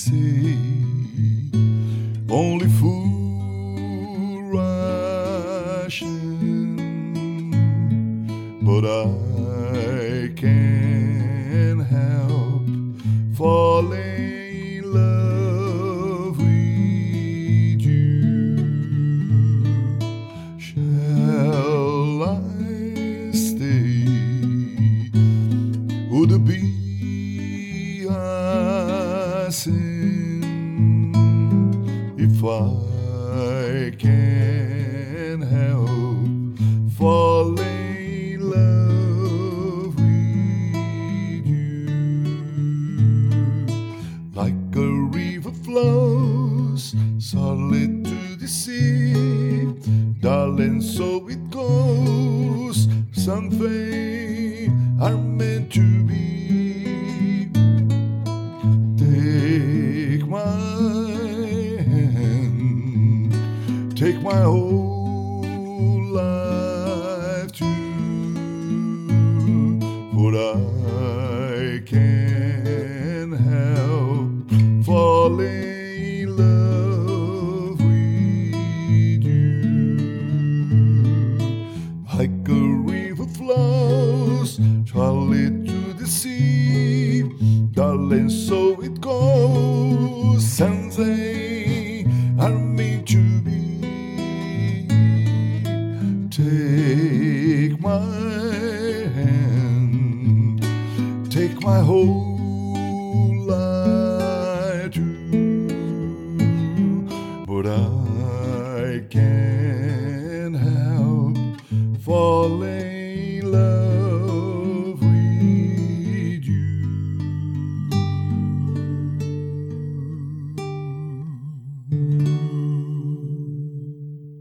say only fool rushing, but I if I can't help falling in love with you? Like a river flows solid to the sea, darling, so it goes. Something are meant to my hand, take my whole life too, for I can't help. Falling in love with you. Like a river flows, surely to the sea, darling, so Take my hand, take my whole life too, but I can't help falling.